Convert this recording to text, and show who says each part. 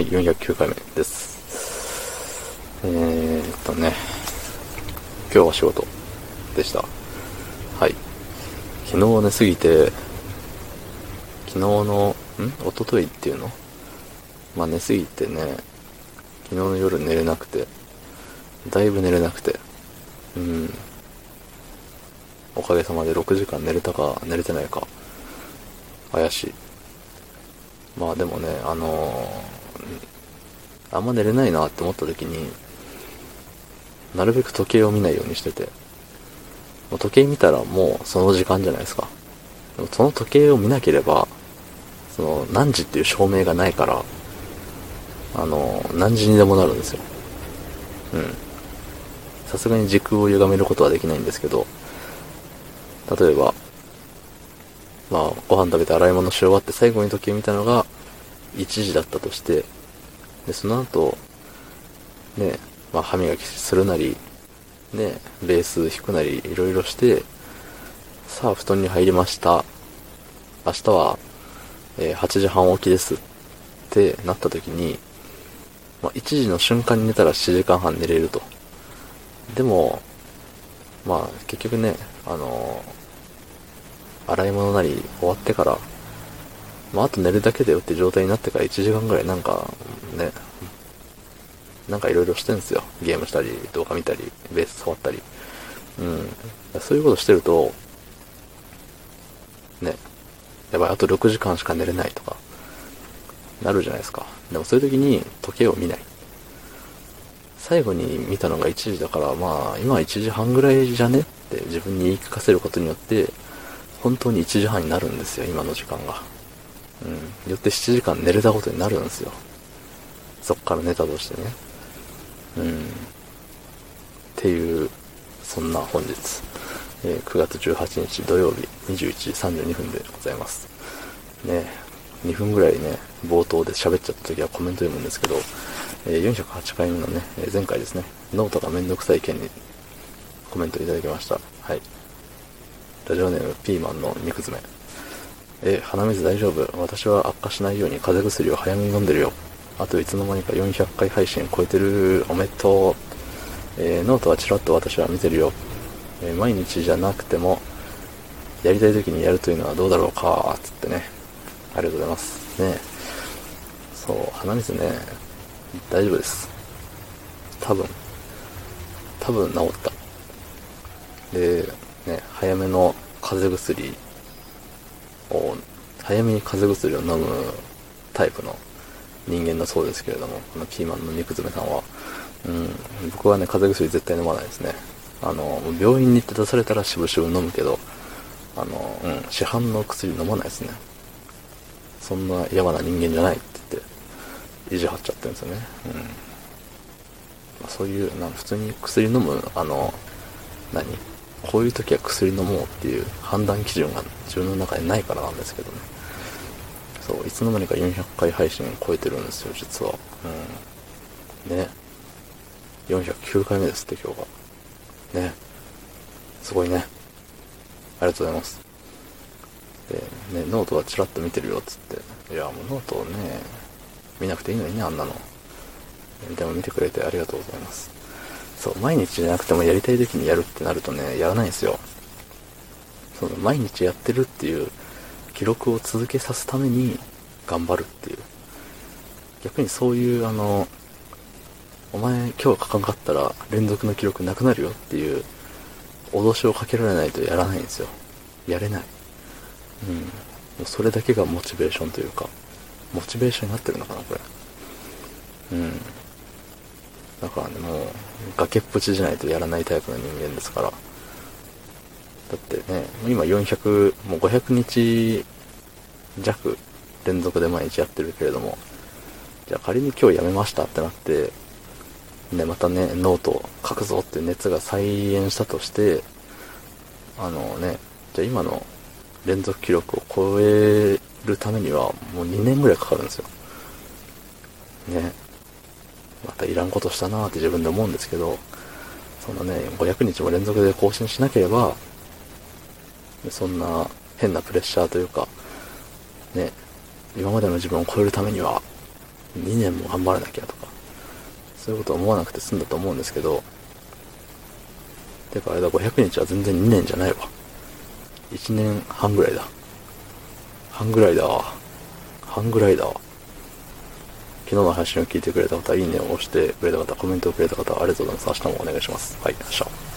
Speaker 1: い、409回目です。えーっとね、今日は仕事でした。はい。昨日寝すぎて、昨日の、ん？一昨日っていうの？まあ寝すぎてね、昨日の夜寝れなくて、だいぶ寝れなくて、うん。おかげさまで6時間寝れたか寝れてないか、怪しい。まあでもね、あのーあんま寝れないなって思った時に、なるべく時計を見ないようにしてて、もう時計見たらもうその時間じゃないですか。でもその時計を見なければ、その何時っていう証明がないから、あの何時にでもなるんですよ。うん。さすがに時空を歪めることはできないんですけど、例えば、まあ、ご飯食べて洗い物し終わって最後に時計見たのが1時だったとして、で、その後、ね、まあ、歯磨きするなり、ね、ベース弾くなり、いろいろして、さあ、布団に入りました。明日は、えー8時半起きですってなった時に、まあ、1時の瞬間に寝たら7時間半寝れると。でも、まあ、結局ね、あのー洗い物なり終わってから、まあ、あと寝るだけだよって状態になってから1時間ぐらいなんか、ね、なんかいろいろしてんすよ。ゲームしたり、動画見たり、ベース触ったり。うん。そういうことしてると、ね、やばい、あと6時間しか寝れないとか、なるじゃないですか。でもそういう時に時計を見ない。最後に見たのが1時だから、まあ、今は1時半ぐらいじゃねって自分に言い聞かせることによって、本当に1時半になるんですよ、今の時間が。うん。よって7時間寝れたことになるんですよ。そっから寝たとしてね。うん。っていう、そんな本日、えー9月18日土曜日21時32分でございます。ね2分ぐらいね、冒頭で喋っちゃった時はコメント読むんですけど、えー408回目のね、えー前回ですね、ノートがめんどくさい件にコメントいただきました。はい。ラジオネームピーマンの肉詰め。え、鼻水大丈夫私は悪化しないように風邪薬を早めに飲んでるよ。あといつの間にか400回配信超えてる。おめでとう。えーノートはちらっと私は見てるよ。えー毎日じゃなくても、やりたい時にやるというのはどうだろうか、つってね。ありがとうございます。ねそう、鼻水ね、大丈夫です。多分、多分治った。で、ね、早めの風邪薬を、早めに風邪薬を飲むタイプの人間だそうですけれども、このピーマンの肉詰めさんは、うん、僕はね、風邪薬絶対飲まないですね。あの、病院に行って出されたらしぶしぶ飲むけど、あの、うん、市販の薬飲まないですね。そんなやばな人間じゃないって言って、意地張っちゃってるんですよね。うん。まあ、そういう、なん普通に薬飲む、あの、何？こういう時は薬飲もうっていう判断基準が自分の中でないからなんですけどね。そう、いつの間にか400回配信を超えてるんですよ、実は。うん。ね。409回目ですって、今日が。ね。すごいね。ありがとうございます。で、ね、ノートはチラッと見てるよっ、つって。いや、もうノートをね、見なくていいのにね、あんなの。でも見てくれてありがとうございます。そう、毎日じゃなくてもやりたい時にやるってなるとね、やらないんですよ。その、毎日やってるっていう記録を続けさすために頑張るっていう。逆にそういう、あの、お前今日書かんかったら連続の記録なくなるよっていう脅しをかけられないとやらないんですよ。やれない。うん。もうそれだけがモチベーションというか、モチベーションになってるのかな、これ。うん。だからね、もう、崖っぷちじゃないとやらないタイプの人間ですから。だってね、今400、もう500日弱連続で毎日やってるけれども、じゃあ仮に今日やめましたってなって、ね、またね、ノートを書くぞって熱が再燃したとして、あのね、じゃあ今の連続記録を超えるためにはもう2年ぐらいかかるんですよ。ね。またいらんことしたなーって自分で思うんですけど、そのね、500日も連続で更新しなければ、そんな変なプレッシャーというか、ね、今までの自分を超えるためには、2年も頑張らなきゃとか、そういうこと思わなくて済んだと思うんですけど、てかあれだ、500日は全然2年じゃないわ。1年半ぐらいだ。半ぐらいだわ。半ぐらいだわ。昨日の配信を聞いてくれた方、いいねを押してくれた方、コメントをくれた方、ありがとうございます。明日もお願いします。はい、明日。